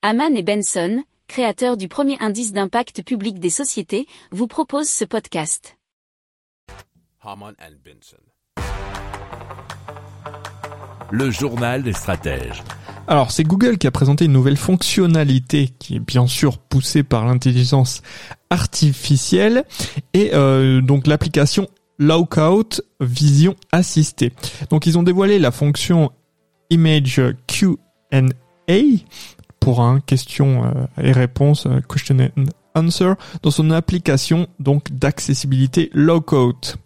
Haman et Benson, créateurs du premier indice d'impact public des sociétés, vous proposent ce podcast. Haman and Benson. Le journal des stratèges. Alors, c'est Google qui a présenté une nouvelle fonctionnalité qui est bien sûr poussée par l'intelligence artificielle et euh, donc l'application Lookout Vision Assistée. Donc, ils ont dévoilé la fonction Image Q&A pour un question euh, et réponse, euh, question and answer, dans son application donc d'accessibilité Lookout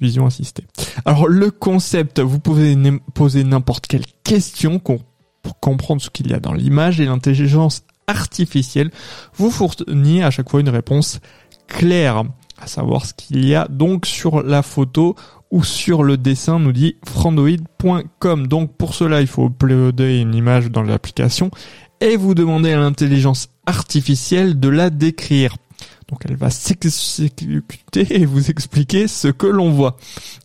vision assistée. Alors le concept, vous pouvez poser n'importe quelle question pour comprendre ce qu'il y a dans l'image et l'intelligence artificielle vous fournit à chaque fois une réponse claire, à savoir ce qu'il y a donc sur la photo ou sur le dessin, nous dit frandoid.com. Donc pour cela, il faut uploader une image dans l'application et vous demander à l'intelligence artificielle de la décrire. Donc elle va s'exécuter et vous expliquer ce que l'on voit.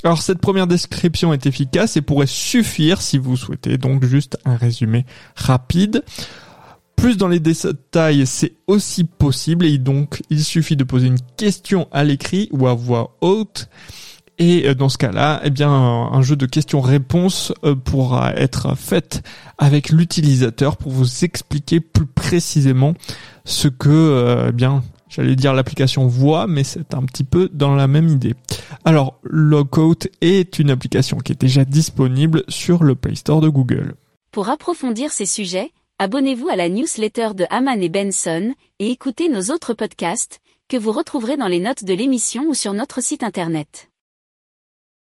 Alors cette première description est efficace et pourrait suffire si vous souhaitez donc juste un résumé rapide. Plus dans les détails, c'est aussi possible et donc il suffit de poser une question à l'écrit ou à voix haute. Et euh, dans ce cas-là, eh bien, un jeu de questions-réponses euh, pourra être fait avec l'utilisateur pour vous expliquer plus précisément ce que, euh, eh bien, J'allais dire l'application voix, mais c'est un petit peu dans la même idée. Alors, Lookout est une application qui est déjà disponible sur le Play Store de Google. Pour approfondir ces sujets, abonnez-vous à la newsletter de Haman et Benson et écoutez nos autres podcasts que vous retrouverez dans les notes de l'émission ou sur notre site internet.